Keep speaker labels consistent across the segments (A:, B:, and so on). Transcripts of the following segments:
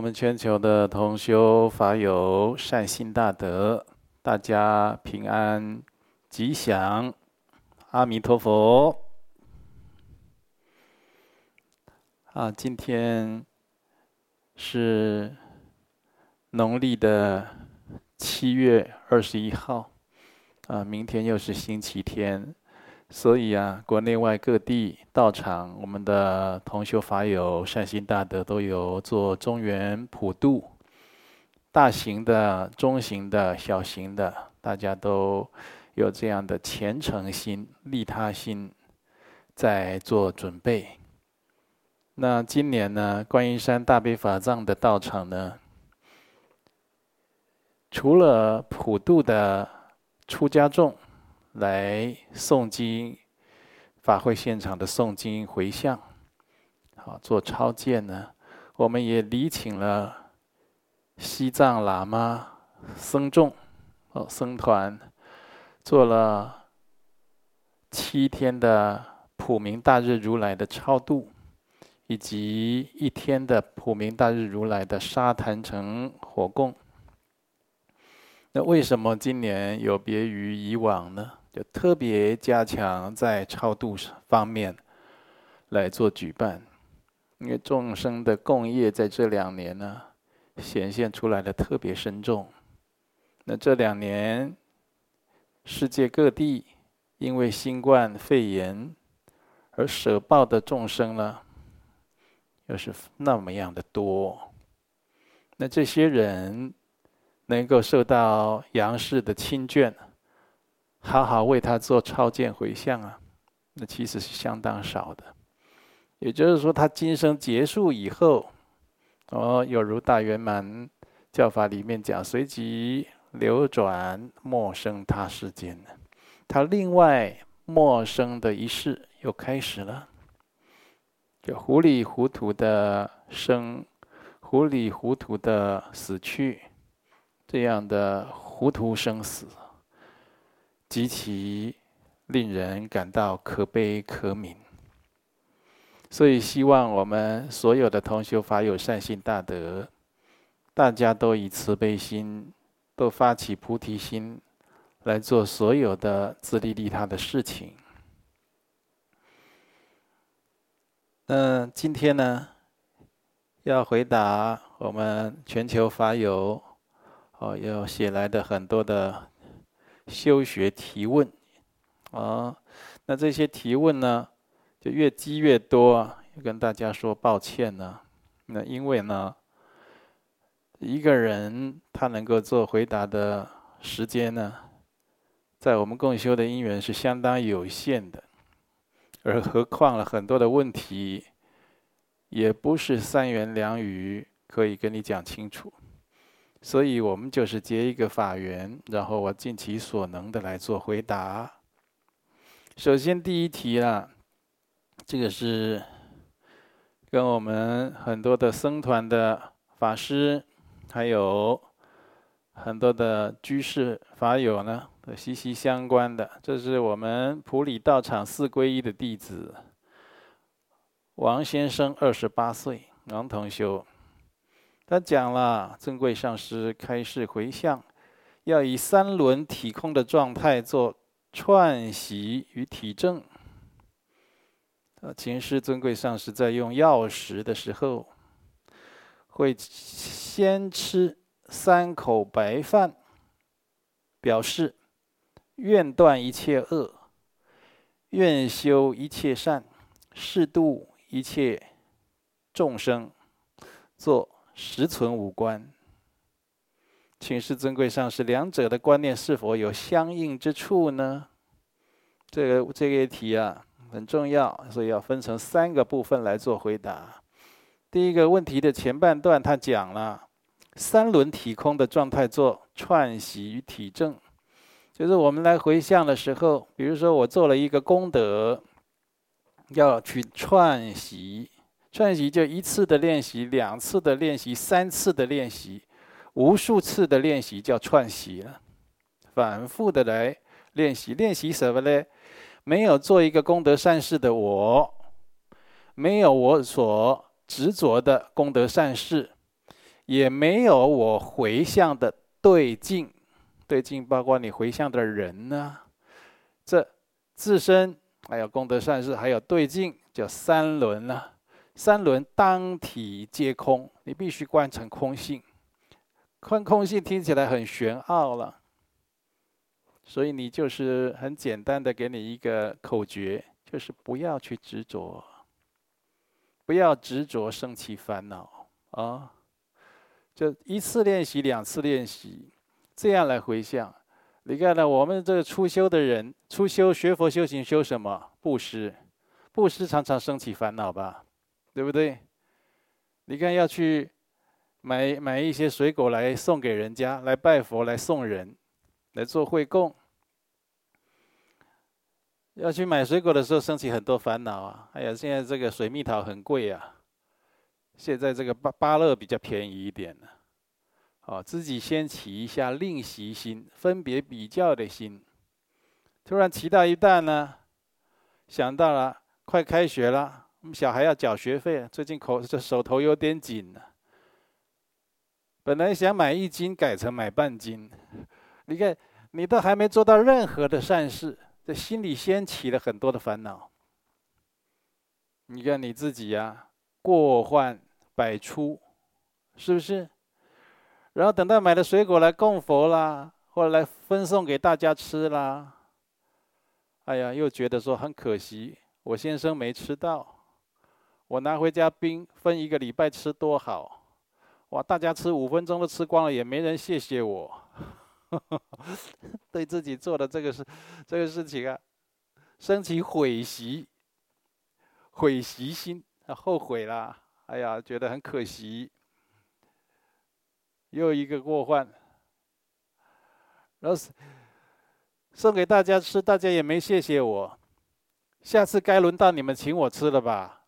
A: 我们全球的同修法友善心大德，大家平安吉祥，阿弥陀佛。啊，今天是农历的七月二十一号，啊，明天又是星期天。所以啊，国内外各地道场，我们的同修法友善心大德都有做中元普渡，大型的、中型的、小型的，大家都有这样的虔诚心、利他心，在做准备。那今年呢，观音山大悲法藏的道场呢，除了普渡的出家众，来诵经，法会现场的诵经回向，好做超荐呢。我们也礼请了西藏喇嘛僧众哦，僧团做了七天的普明大日如来的超度，以及一天的普明大日如来的沙坛城火供。那为什么今年有别于以往呢？就特别加强在超度方面来做举办，因为众生的共业在这两年呢显现出来的特别深重。那这两年世界各地因为新冠肺炎而舍报的众生呢，又是那么样的多。那这些人能够受到阳世的亲眷。好好为他做超荐回向啊，那其实是相当少的。也就是说，他今生结束以后，哦，有如大圆满教法里面讲，随即流转陌生他世间，他另外陌生的一世又开始了，就糊里糊涂的生，糊里糊涂的死去，这样的糊涂生死。极其令人感到可悲可悯，所以希望我们所有的同修法友善心大德，大家都以慈悲心，都发起菩提心，来做所有的自利利他的事情。嗯，今天呢，要回答我们全球法友哦，要写来的很多的。修学提问，啊，那这些提问呢，就越积越多，跟大家说抱歉呢。那因为呢，一个人他能够做回答的时间呢，在我们共修的因缘是相当有限的，而何况了很多的问题，也不是三言两语可以跟你讲清楚。所以我们就是结一个法缘，然后我尽其所能的来做回答。首先第一题啊，这个是跟我们很多的僧团的法师，还有很多的居士法友呢，都息息相关的。这是我们普里道场四皈依的弟子王先生，二十八岁，王同修。他讲了，尊贵上师开示回向，要以三轮体空的状态做串习与体证。呃，前世尊贵上师在用药食的时候，会先吃三口白饭，表示愿断一切恶，愿修一切善，适度一切众生，做。实存五观，请示尊贵上师，两者的观念是否有相应之处呢？这个这个题啊很重要，所以要分成三个部分来做回答。第一个问题的前半段，他讲了三轮体空的状态做串习与体证，就是我们来回向的时候，比如说我做了一个功德，要去串习。串习就一次的练习，两次的练习，三次的练习，无数次的练习叫串习了。反复的来练习，练习什么呢？没有做一个功德善事的我，没有我所执着的功德善事，也没有我回向的对境。对境包括你回向的人呢、这自身还有功德善事，还有对境，叫三轮了、三轮当体皆空，你必须观成空性。观空性听起来很玄奥了，所以你就是很简单的给你一个口诀，就是不要去执着，不要执着升起烦恼啊。就一次练习，两次练习。这样来回向，你看呢？我们这个初修的人，初修学佛修行修什么？布施，布施常常升起烦恼吧，对不对？你看要去买买一些水果来送给人家，来拜佛，来送人，来做会供。要去买水果的时候，升起很多烦恼啊！哎呀，现在这个水蜜桃很贵啊，现在这个芭芭乐比较便宜一点呢。哦，自己先起一下吝惜心，分别比较的心。突然起到一半呢，想到了快开学了，我们小孩要缴学费，最近口这手头有点紧了。本来想买一斤，改成买半斤。你看，你都还没做到任何的善事，这心里先起了很多的烦恼。你看你自己呀、啊，过患百出，是不是？然后等到买了水果来供佛啦，或者来分送给大家吃啦，哎呀，又觉得说很可惜，我先生没吃到，我拿回家冰分一个礼拜吃多好，哇，大家吃五分钟都吃光了，也没人谢谢我，对自己做的这个事，这个事情啊，升起悔习，悔习心，后悔啦，哎呀，觉得很可惜。又一个过患，然后送给大家吃，大家也没谢谢我。下次该轮到你们请我吃了吧？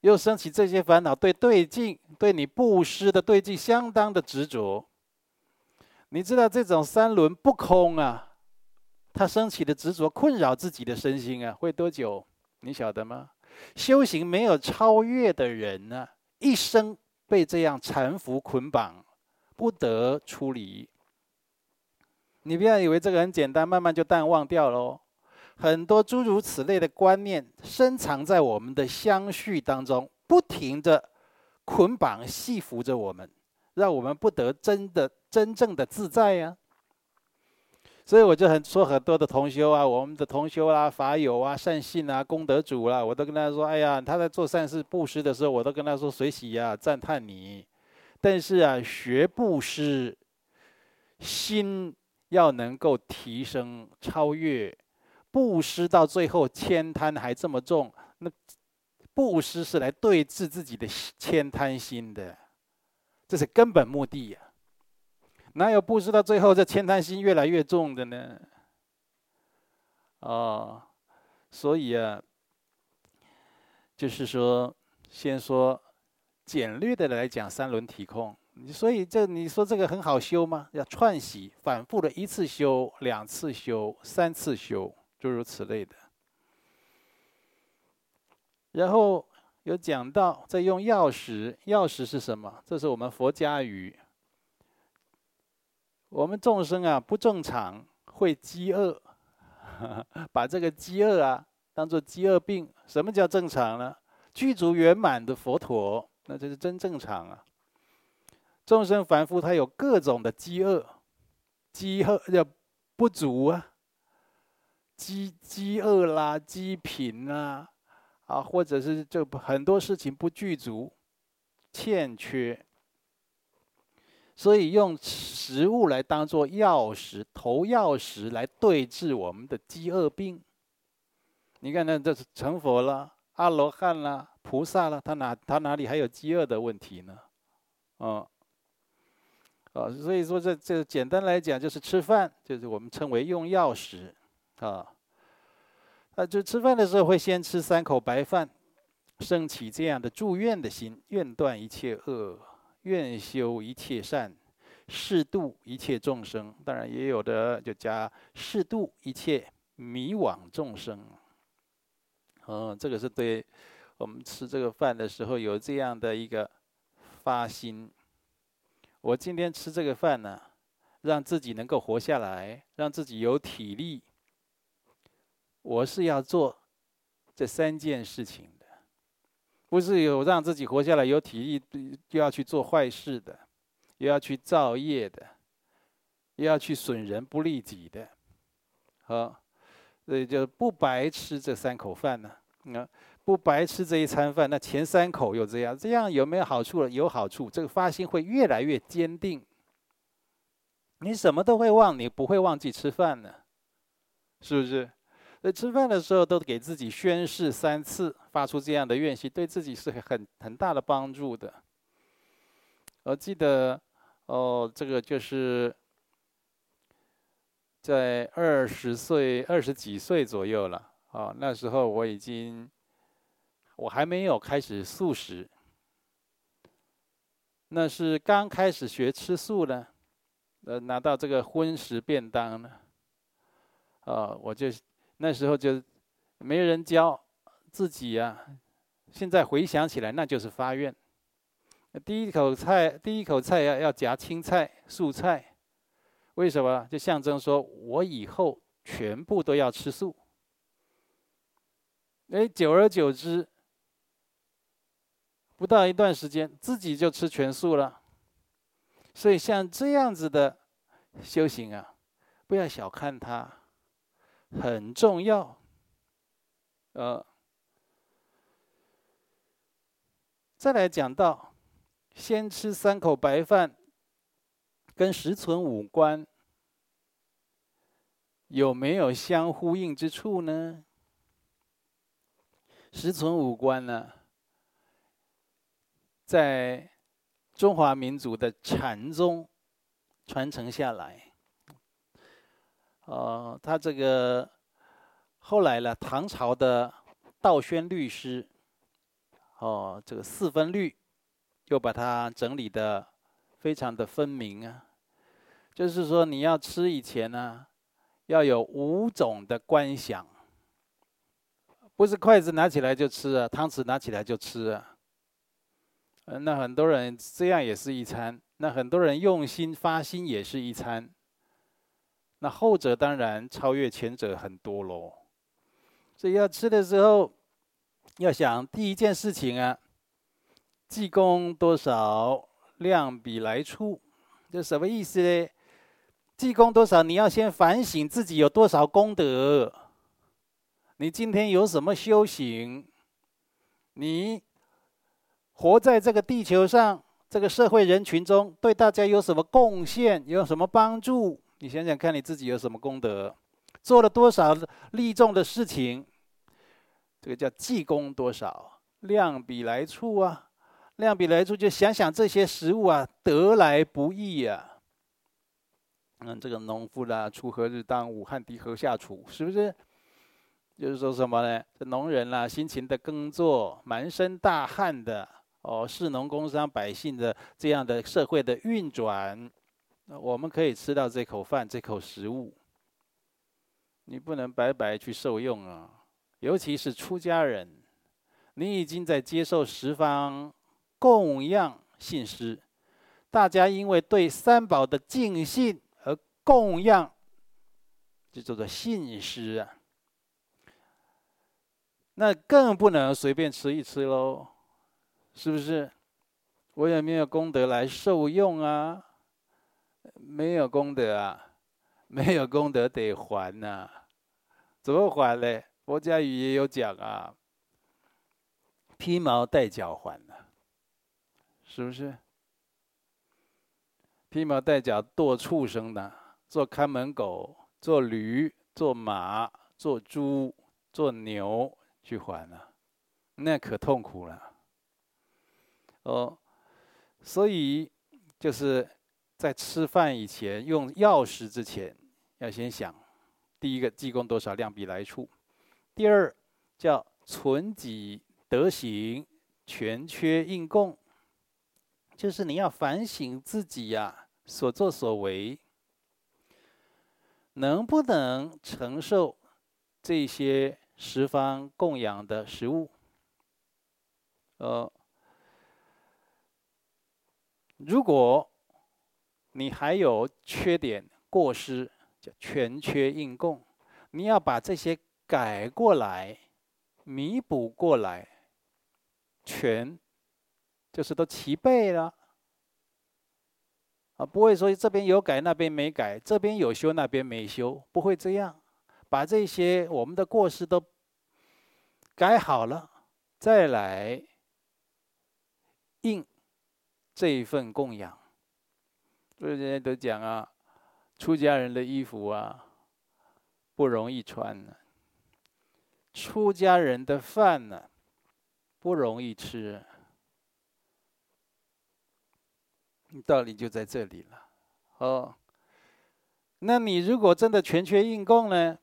A: 又升起这些烦恼，对对境，对你布施的对境相当的执着。你知道这种三轮不空啊，他升起的执着困扰自己的身心啊，会多久？你晓得吗？修行没有超越的人呢、一生被这样缠缚捆绑。不得出离，你不要以为这个很简单，慢慢就淡忘掉喽。很多诸如此类的观念深藏在我们的相续当中，不停地捆绑系缚着我们，让我们不得真的真正的自在呀、所以我就很说很多的同修啊，我们的同修啊、法友啊、善信啊、功德主啦、啊，我都跟他说：哎呀，他在做善事布施的时候，我都跟他说随喜呀，赞叹你。但是啊，学布施，心要能够提升超越，布施到最后慳贪还这么重，那布施是来对治自己的慳贪心的，这是根本目的呀。哪有布施到最后这慳贪心越来越重的呢？哦，所以啊，就是说，先说。简略的来讲，三轮体空，所以这你说这个很好修吗？要串习，反复的一次修、两次修、三次修，诸如此类的。然后有讲到，在用药时，药食是什么？这是我们佛家语。我们众生啊，不正常会饥饿，把这个饥饿啊当做饥饿病。什么叫正常呢？具足圆满的佛陀。那这是真正常啊！众生凡夫他有各种的饥饿，饥饿要不足啊，饥饥饿啦，饥贫啦，啊，或者是就很多事情不具足，欠缺，所以用食物来当做药食，投药食来对治我们的饥饿病。你看，那这是成佛了，阿罗汉了。菩萨了，他哪他哪里还有饥饿的问题呢？哦，哦，所以说这这简单来讲就是吃饭，就是我们称为用药食，啊，啊，就吃饭的时候会先吃三口白饭，升起这样的祝愿的心，愿断一切恶，愿修一切善，适度一切众生。当然也有的就加适度一切迷惘众生。嗯，这个是对。我们吃这个饭的时候有这样的一个发心，我今天吃这个饭呢，让自己能够活下来，让自己有体力。我是要做这三件事情的，不是有让自己活下来有体力，又要去做坏事的，又要去造业的，又要去损人不利己的，好，所以就不白吃这三口饭呢。那不白吃这一餐饭，那前三口又这样，这样有没有好处了？有好处，这个发心会越来越坚定。你什么都会忘，你不会忘记吃饭呢，是不是？在吃饭的时候都给自己宣誓三次，发出这样的愿心，对自己是很很大的帮助的。我记得，哦，这个就是在二十岁、二十几岁左右了。啊，那时候我已经，我还没有开始素食，那是刚开始学吃素呢。呃，拿到这个荤食便当呢，啊，我就那时候就没人教自己呀。现在回想起来，那就是发愿。第一口菜，第一口菜要要夹青菜、素菜，为什么？就象征说我以后全部都要吃素。哎，久而久之，不到一段时间，自己就吃全素了。所以像这样子的修行啊，不要小看它，很重要。呃，再来讲到，先吃三口白饭，跟十存五观有没有相呼应之处呢？十存五观呢，在中华民族的禅宗传承下来。呃，他这个后来呢，唐朝的道宣律师，哦，这个四分律又把它整理得非常的分明啊。就是说，你要吃以前呢，要有五种的观想。不是筷子拿起来就吃啊，汤匙拿起来就吃啊。那很多人这样也是一餐，那很多人用心发心也是一餐。那后者当然超越前者很多喽。所以要吃的时候，要想第一件事情啊，济公多少，量比来出，这什么意思呢？济公多少，你要先反省自己有多少功德。你今天有什么修行？你活在这个地球上，这个社会人群中，对大家有什么贡献？有什么帮助？你想想看，你自己有什么功德？做了多少利众的事情？这个叫济公多少，量彼来处啊！量彼来处，就想想这些食物啊，得来不易啊。嗯，这个农夫啦，锄禾日当午，汗滴禾下土，是不是？就是说什么呢？这农人啦、辛勤的耕作，满身大汗的哦，士农工商百姓的这样的社会的运转，我们可以吃到这口饭、这口食物。你不能白白去受用啊！尤其是出家人，你已经在接受十方供养信施，大家因为对三宝的敬信而供养，就叫做信施啊。那更不能随便吃一吃喽，是不是？我也没有功德来受用啊，没有功德啊，没有功德得还呐、怎么还呢？佛家语也有讲啊，披毛戴角还呐、是不是？披毛戴角剁畜生的，做看门狗，做驴，做马，做猪，做牛。去还了，那可痛苦了。哦，所以就是在吃饭以前，用钥匙之前，要先想：第一个，济公多少，量比来处；第二，叫存己德行，全缺应供，就是你要反省自己呀、所作所为，能不能承受这些。十方供养的食物，呃，如果你还有缺点过失，叫全缺应供，你要把这些改过来，弥补过来，全就是都齐备了。啊，不会说这边有改，那边没改，这边有修，那边没修，不会这样。把这些我们的过失都改好了，再来应这一份供养。所以人家都讲啊，出家人的衣服啊不容易穿呢，出家人的饭呢不容易吃。道理就在这里了。哦，那你如果真的全缺应供呢？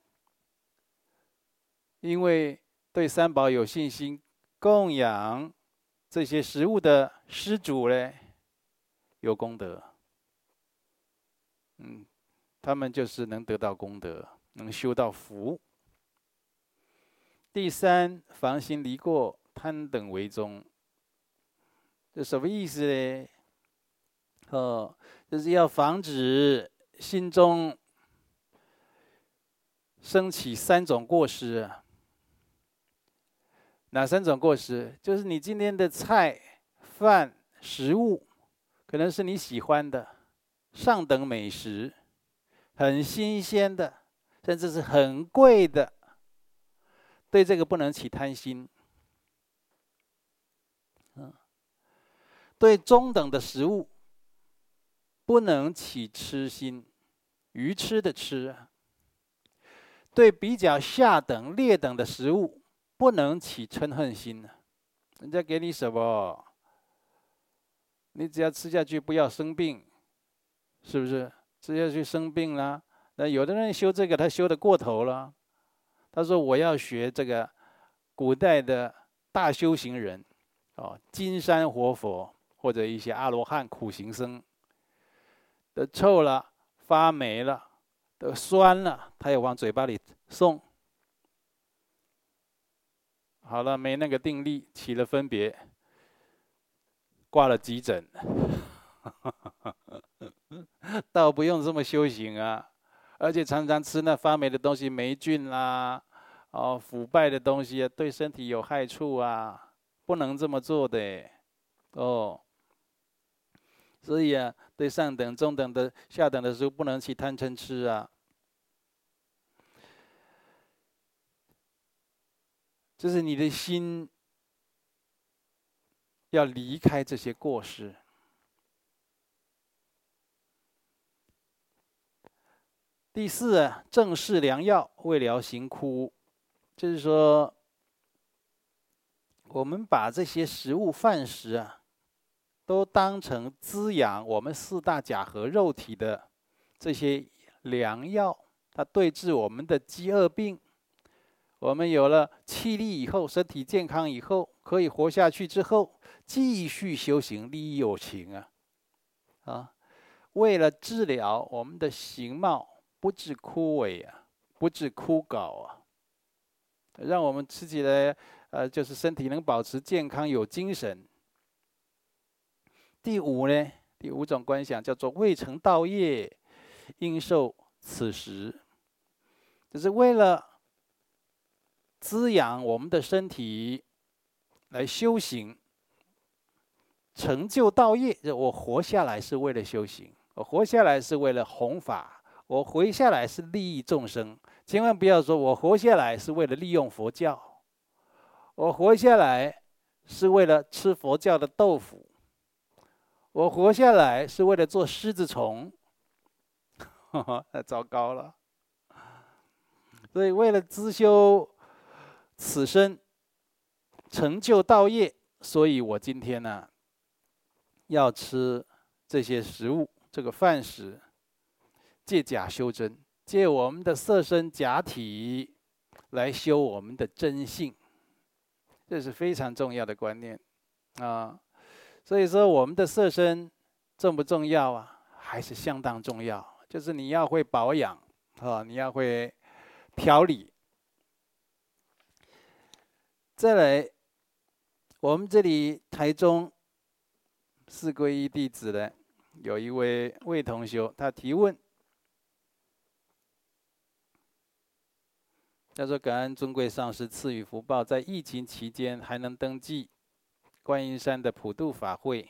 A: 因为对三宝有信心，供养这些食物的施主呢，有功德。嗯，他们就是能得到功德，能修到福。第三，防心离过，贪等为宗。这什么意思呢？哦，就是要防止心中升起三种过失。哪三种过失？就是你今天的菜、饭、食物，可能是你喜欢的上等美食，很新鲜的，甚至是很贵的。对这个不能起贪心。嗯，对中等的食物，不能起痴心，愚痴的痴。对比较下等、劣等的食物。不能起嗔恨心，人家给你什么，你只要吃下去，不要生病，是不是？直接去生病了，那有的人修这个，他修得过头了。他说：“我要学这个古代的大修行人，哦，金山活佛或者一些阿罗汉苦行僧，都臭了、发霉了、都酸了，他也往嘴巴里送。”好了，没那个定力，起了分别，挂了急诊，倒不用这么修行啊！而且常常吃那发霉的东西，霉菌啦，哦，腐败的东西啊，对身体有害处啊，不能这么做的，哦。所以啊，对上等、中等的、下等的食物，不能起贪嗔痴啊。就是你的心要离开这些过失。第四，正视良药，未疗行枯，就是说，我们把这些食物饭食啊，都当成滋养我们四大假合肉体的这些良药，它对治我们的饥饿病。我们有了气力以后，身体健康以后，可以活下去之后，继续修行利益有情啊，啊，为了治疗我们的形貌不致枯萎啊，不致枯槁啊，让我们吃起来呃，就是身体能保持健康有精神。第五呢，第五种观想叫做未成道业，应受此食，就是为了。滋养我们的身体，来修行，成就道业。我活下来是为了修行，我活下来是为了弘法，我活下来是利益众生。千万不要说我活下来是为了利用佛教，我活下来是为了吃佛教的豆腐，我活下来是为了做狮子虫，太糟糕了。所以为了自修。此生成就道业，所以我今天呢，要吃这些食物，这个饭食，借假修真，借我们的色身假体来修我们的真性，这是非常重要的观念啊。所以说，我们的色身重不重要啊？还是相当重要。就是你要会保养啊，你要会调理。再来，我们这里台中四皈依弟子的有一位魏同学，他提问，他说：“感恩尊贵上师赐予福报，在疫情期间还能登记观音山的普渡法会。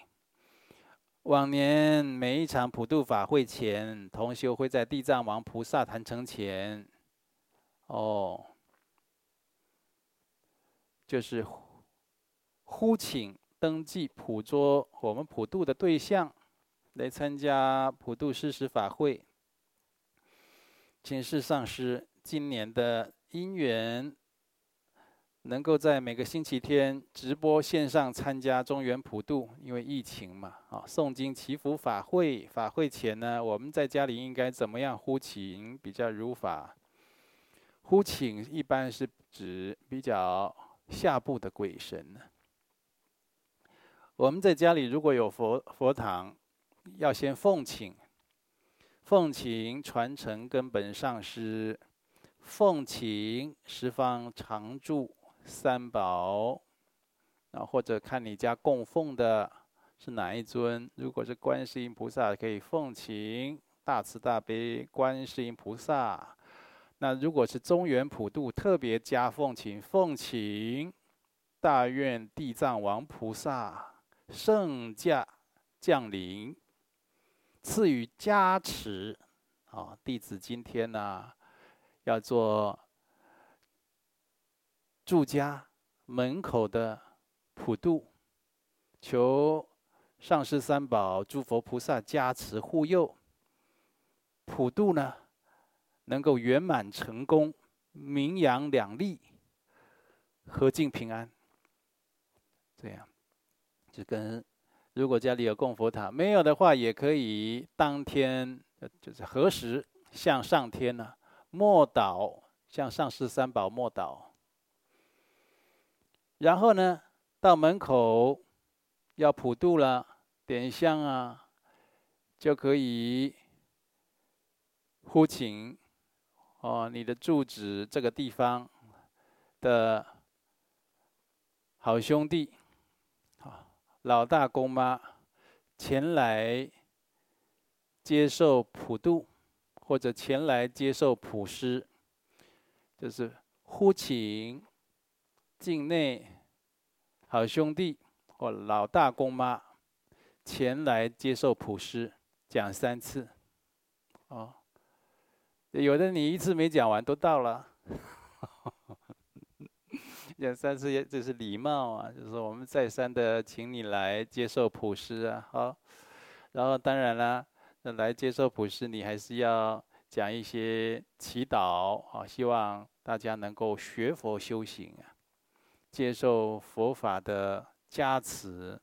A: 往年每一场普渡法会前，同修会在地藏王菩萨坛城前，哦，就是呼请登记普桌我们普渡的对象。”来参加普渡施食法会，请示上师，今年的因缘，能够在每个星期天直播线上参加中原普渡，因为疫情嘛，啊，诵经祈福法会，法会前呢，我们在家里应该怎么样呼请比较如法？呼请一般是指比较下部的鬼神呢。我们在家里如果有佛佛堂。要先奉请，奉请传承根本上师，奉请十方常住三宝，啊，或者看你家供奉的是哪一尊。如果是观世音菩萨，可以奉请大慈大悲观世音菩萨。那如果是中原普渡，特别加奉请，奉请大愿地藏王菩萨圣驾降临。赐予加持，啊，弟子今天呢，要做住家门口的普渡，求上师三宝、诸佛菩萨加持护佑，普渡呢能够圆满成功，名扬两利，和敬平安。这样，就跟。如果家里有供佛塔，没有的话，也可以当天就是何时向上天呢、莫祷，向上师三宝莫祷。然后呢，到门口要普渡了，点香啊，就可以呼请哦，你的住址这个地方的好兄弟啊。老大公妈前来接受普渡，或者前来接受普施，就是呼请境内好兄弟或老大公妈前来接受普施，讲三次。哦，有的你一次没讲完都到了。讲三次也这是礼貌啊，就是我们再三的请你来接受普施啊，好，然后当然了，那来接受普世，你还是要讲一些祈祷啊，希望大家能够学佛修行啊，接受佛法的加持。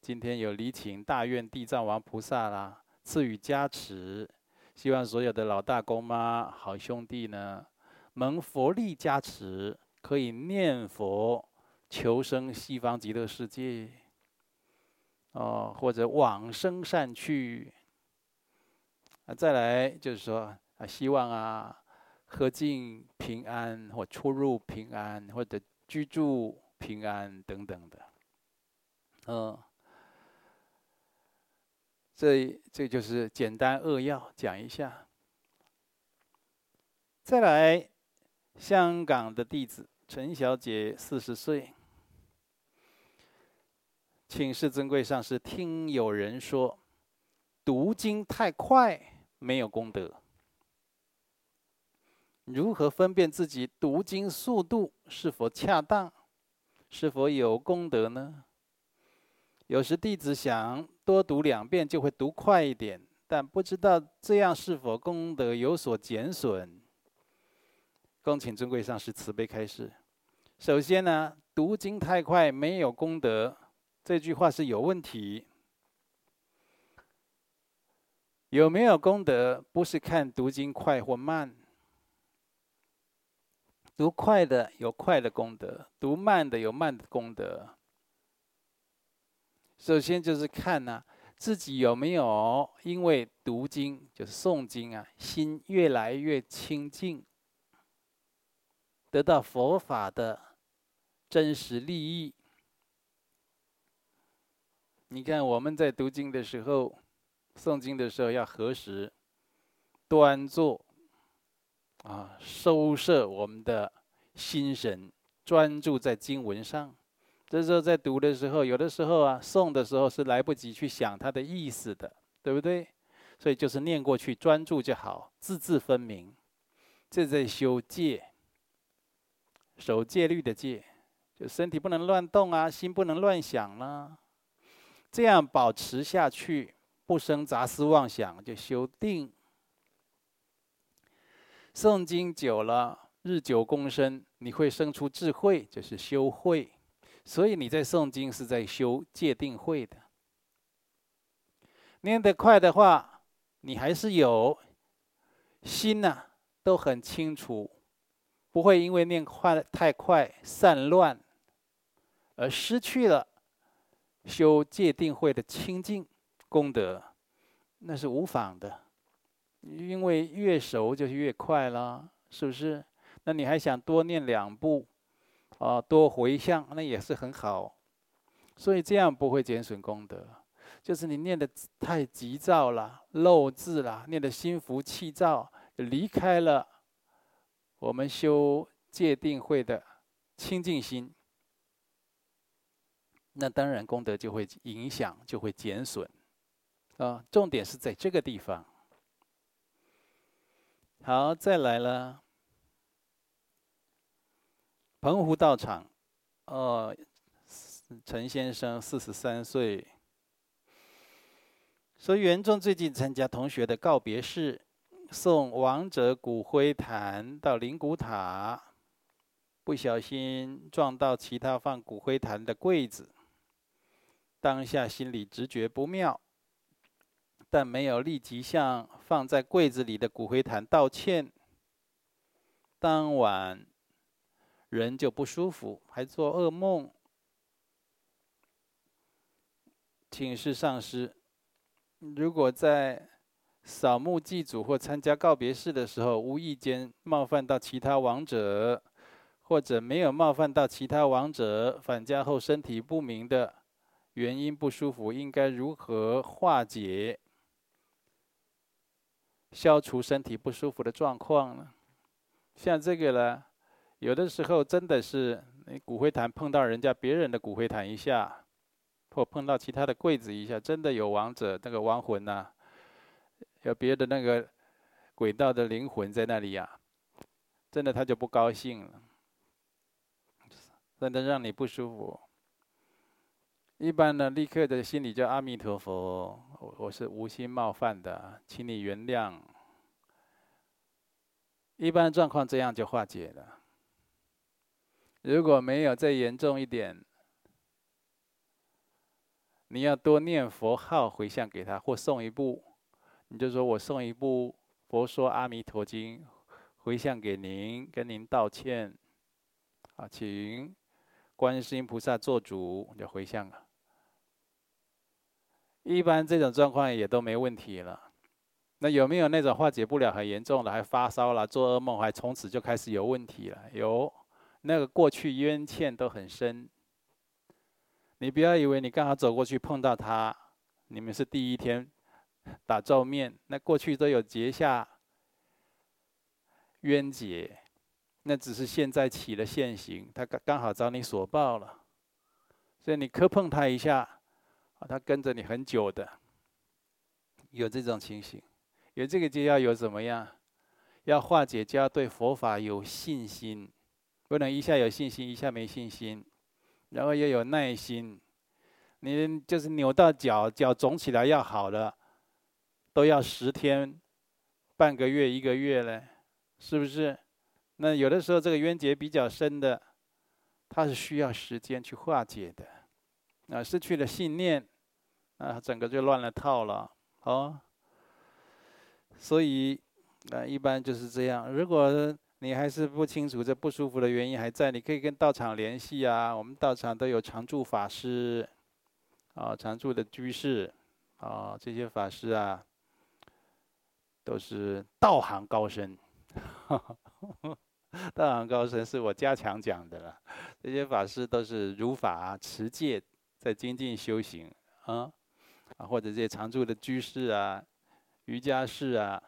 A: 今天有礼请大愿地藏王菩萨啦，赐予加持，希望所有的老大公妈好兄弟呢，蒙佛力加持。可以念佛求生西方极乐世界，哦，或者往生善趣。啊，再来就是说啊，希望啊，何进平安或出入平安，或者居住平安等等的，嗯，这这就是简单扼要讲一下。再来，香港的弟子。陈小姐四十岁，请示尊贵上师，听有人说，读经太快没有功德，如何分辨自己读经速度是否恰当，是否有功德呢？有时弟子想多读两遍就会读快一点，但不知道这样是否功德有所减损。恭请尊贵上师慈悲开示。首先呢，读经太快没有功德，这句话是有问题。有没有功德，不是看读经快或慢。读快的有快的功德，读慢的有慢的功德。首先就是看呢、自己有没有因为读经就是诵经啊，心越来越清净，得到佛法的。真实利益。你看我们在读经的时候，诵经的时候要何时端坐啊，收摄我们的心神，专注在经文上。这时候在读的时候，有的时候啊，诵的时候是来不及去想它的意思的，对不对？所以就是念过去，专注就好，字字分明。这在修戒，守戒律的戒，就身体不能乱动啊，心不能乱想啦、啊。这样保持下去，不生杂思妄想，就修定。诵经久了，日久功深，你会生出智慧，就是修慧。所以你在诵经是在修戒定慧的。念得快的话，你还是有心呐、都很清楚，不会因为念快太快散乱，而失去了修戒定慧的清净功德，那是无妨的。因为越熟就越快了，是不是？那你还想多念两部？啊，多回向那也是很好，所以这样不会减损功德。就是你念得太急躁了，漏字了，念得心浮气躁，离开了我们修戒定慧的清净心，那当然功德就会影响，就会减损。啊，重点是在这个地方。好，再来了。澎湖道场，哦，陈先生四十三岁，说袁仲最近参加同学的告别式，送亡者骨灰坛到灵骨塔，不小心撞到其他放骨灰坛的柜子，当下心里直觉不妙，但没有立即向放在柜子里的骨灰坛道歉。当晚。人就不舒服，还做噩梦。请示上师，如果在扫墓祭祖或参加告别式的时候，无意间冒犯到其他亡者，或者没有冒犯到其他亡者，返家后身体不明的原因不舒服，应该如何化解、消除身体不舒服的状况呢？像这个呢？有的时候真的是，你骨灰坛碰到人家别人的骨灰坛一下，或碰到其他的柜子一下，真的有亡者那个亡魂呐、啊，有别的那个轨道的灵魂在那里呀、啊，真的他就不高兴了，真的让你不舒服。一般呢，立刻的心里叫阿弥陀佛，我我是无心冒犯的，请你原谅。一般状况这样就化解了。如果没有再严重一点，你要多念佛号回向给他，或送一部，你就说我送一部《佛说阿弥陀经》，回向给您，跟您道歉，啊，请观世音菩萨做主，就回向了。一般这种状况也都没问题了。那有没有那种化解不了、很严重的，还发烧了、做噩梦，还从此就开始有问题了？有。那个过去冤欠都很深，你不要以为你刚好走过去碰到他，你们是第一天打照面，那过去都有结下冤结，那只是现在起了现行，他刚刚好找你索报了，所以你磕碰他一下，他跟着你很久的，有这种情形，有这个就要有怎么样？要化解就要对佛法有信心。不能一下有信心，一下没信心，然后要有耐心。你就是扭到脚，脚肿起来要好了，都要十天、半个月、一个月嘞，是不是？那有的时候这个冤结比较深的，它是需要时间去化解的。啊，失去了信念，啊，整个就乱了套了。哦，所以啊，一般就是这样。如果你还是不清楚这不舒服的原因还在，你可以跟道场联系啊。我们道场都有常住法师，啊，常住的居士，啊，这些法师啊，都是道行高深。道行高深是我加强讲的了。这些法师都是如法持戒，在精进修行啊。啊，或者这些常住的居士啊、瑜伽士啊，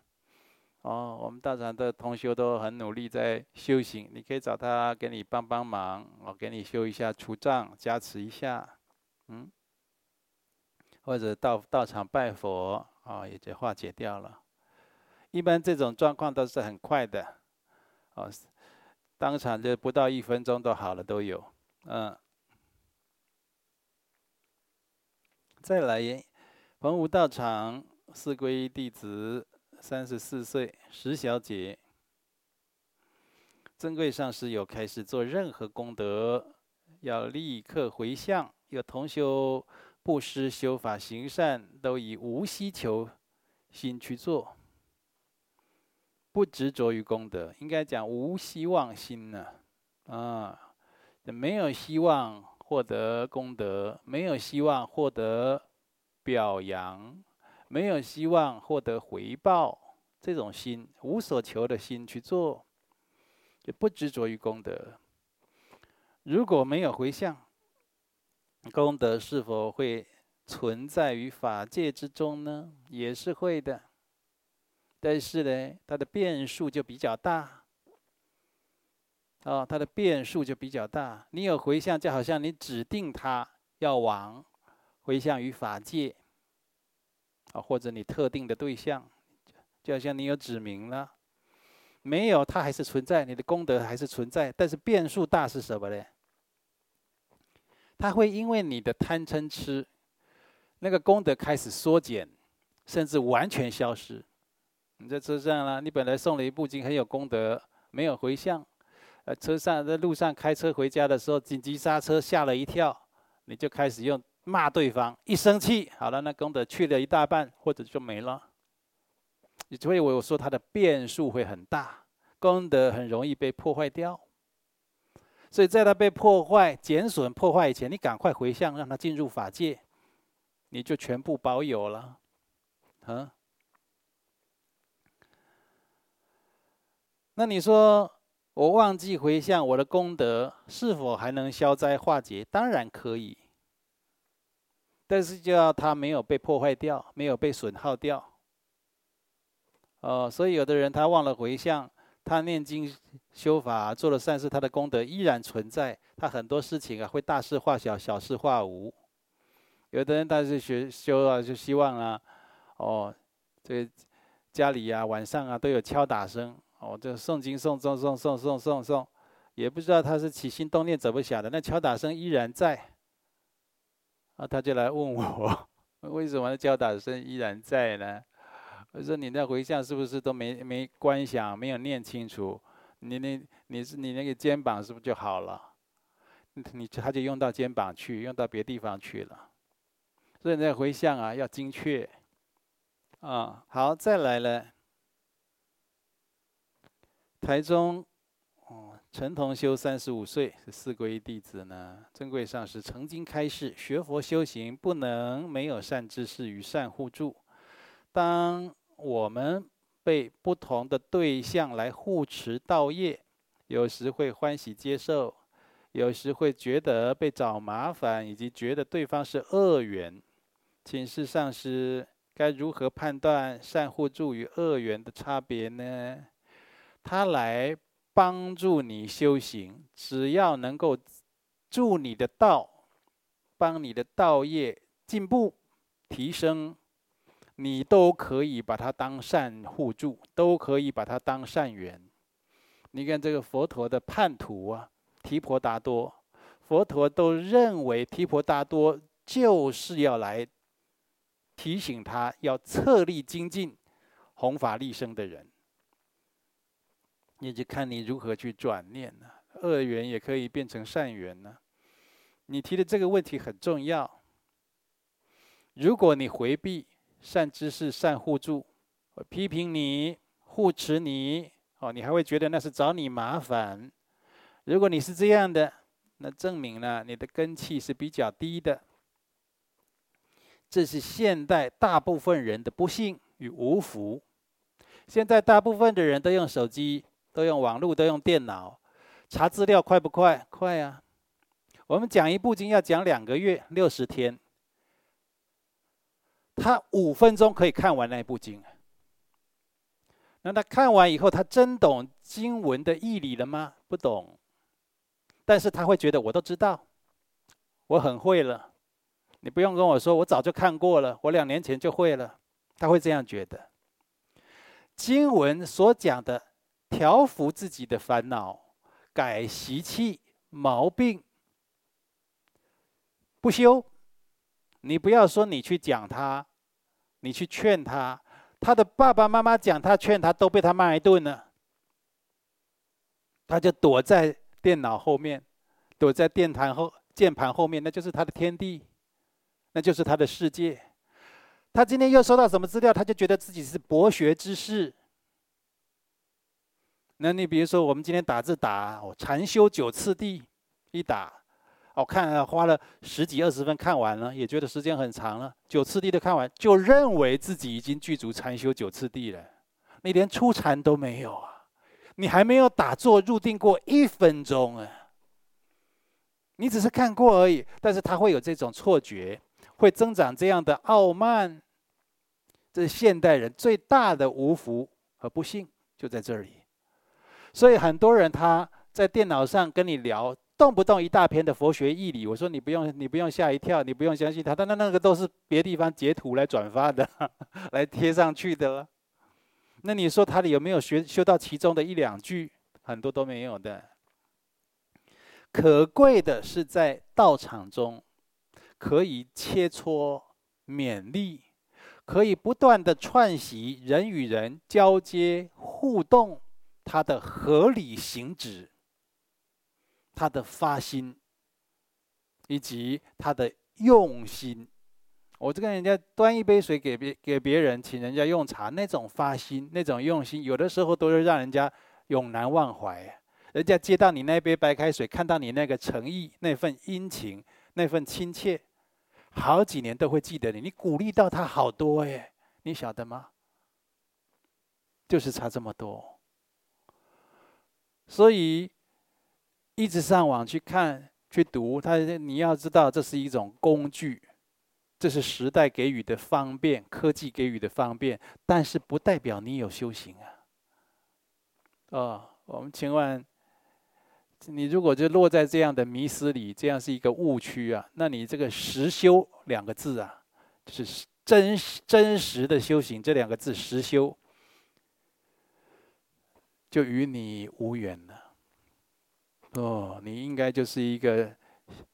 A: 哦，我们道场的同学都很努力在修行，你可以找他给你帮帮忙，我给你修一下除障，加持一下，嗯，或者到道场拜佛啊、哦，也就化解掉了。一般这种状况都是很快的，哦，当场就不到一分钟都好了，都有，嗯。再来，澎湖道场四皈依弟子，三十四岁，石小姐。珍贵上师有开始做任何功德，要立刻回向。有同修布施、修法、行善，都以无希求心去做，不执着于功德，应该讲无希望心呢。啊，没有希望。获得功德，没有希望获得表扬，没有希望获得回报，这种心无所求的心去做，就不执着于功德。如果没有回向，功德是否会存在于法界之中呢？也是会的，但是呢，它的变数就比较大。哦，它的变数就比较大。你有回向，就好像你指定他要往回向于法界，啊，或者你特定的对象，就好像你有指明了。没有，它还是存在，你的功德还是存在，但是变数大是什么呢？它会因为你的贪嗔痴，那个功德开始缩减，甚至完全消失。你在车上了，你本来诵了一部经很有功德，没有回向。呃，车上在路上开车回家的时候，紧急刹车，吓了一跳，你就开始用骂对方，一生气，好了，那功德去了一大半，或者就没了。所以我说它的变数会很大，功德很容易被破坏掉。所以在它被破坏、减损、破坏以前，你赶快回向，让它进入法界，你就全部保有了。嗯？那你说？我忘记回向，我的功德是否还能消灾化解？当然可以，但是就要它没有被破坏掉，没有被损耗掉。哦，所以有的人他忘了回向，他念经修法做了善事，他的功德依然存在。他很多事情啊会大事化小，小事化无。有的人他是学修啊，就希望啊，哦，这家里、啊、晚上啊都有敲打声。哦，这诵经诵诵诵诵诵诵诵，也不知道他是起心动念怎么想的，那敲打声依然在。啊，他就来问我，为什么敲打声依然在呢？我说你那回向是不是都没没观想，没有念清楚？你那你是你那个肩膀是不是就好了？你他就用到肩膀去，用到别地方去了。所以你那回向啊要精确。啊，好，再来了。台中，陈同修三十五岁，是四皈依弟子呢。珍贵上师曾经开示，学佛修行不能没有善知识与善护助。当我们被不同的对象来护持道业，有时会欢喜接受，有时会觉得被找麻烦，以及觉得对方是恶缘。请示上师，该如何判断善护助与恶缘的差别呢？他来帮助你修行，只要能够助你的道，帮你的道业进步提升，你都可以把它当善护助，都可以把它当善缘。你看这个佛陀的叛徒啊，提婆达多，佛陀都认为提婆达多就是要来提醒他要策励精进、弘法利生的人。也就看你如何去转念了，恶缘也可以变成善缘呢。你提的这个问题很重要。如果你回避善知识、善互助，批评你、护持你，哦，你还会觉得那是找你麻烦。如果你是这样的，那证明了你的根气是比较低的。这是现代大部分人的不幸与无福。现在大部分的人都用手机。都用网络，都用电脑，查资料快不快？快啊！我们讲一部经要讲两个月，六十天。他五分钟可以看完那部经。那他看完以后，他真懂经文的义理了吗？不懂。但是他会觉得我都知道，我很会了。你不用跟我说，我早就看过了，我两年前就会了。他会这样觉得。经文所讲的调伏自己的烦恼、改习气毛病，不修。你不要说你去讲他，你去劝他，他的爸爸妈妈讲他劝他都被他骂一顿了，他就躲在电脑后面，躲在电台后键盘后面，那就是他的天地，那就是他的世界。他今天又收到什么资料，他就觉得自己是博学之士。那你比如说，我们今天打字打“禅修九次第”，一打。我看了，花了十几二十分看完了，也觉得时间很长了。九次第都看完，就认为自己已经具足禅修九次第了。你连初禅都没有啊！你还没有打坐入定过一分钟啊！你只是看过而已，但是他会有这种错觉，会增长这样的傲慢。这是现代人最大的无福和不幸，就在这里。所以很多人他在电脑上跟你聊。动不动一大篇的佛学义理，我说你不用，你不用吓一跳，你不用相信他，但那那个都是别地方截图来转发的，来贴上去的了。那你说他有没有学修到其中的一两句？很多都没有的。可贵的是在道场中，可以切磋勉励，可以不断的串习人与人交接互动，他的合理行止。他的发心，以及他的用心，我就跟人家端一杯水给别给别人，请人家用茶，那种发心，那种用心，有的时候都是让人家永难忘怀。人家接到你那杯白开水，看到你那个诚意、那份殷勤、那份亲切，好几年都会记得你。你鼓励到他好多耶，你晓得吗？就是差这么多，所以。一直上网去看、去读，他你要知道，这是一种工具，这是时代给予的方便，科技给予的方便，但是不代表你有修行啊。哦，我们千万，你如果就落在这样的迷失里，这样是一个误区啊，那你这个实修两个字啊，就是真真实的修行这两个字实修，就与你无缘了。哦，你应该就是一个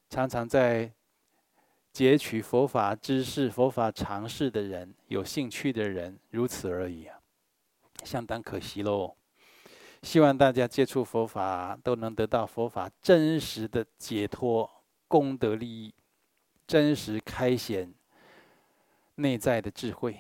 A: 常常在截取佛法知识、佛法常识的人，有兴趣的人，如此而已啊，相当可惜喽。希望大家接触佛法都能得到佛法真实的解脱、功德利益，真实开显内在的智慧。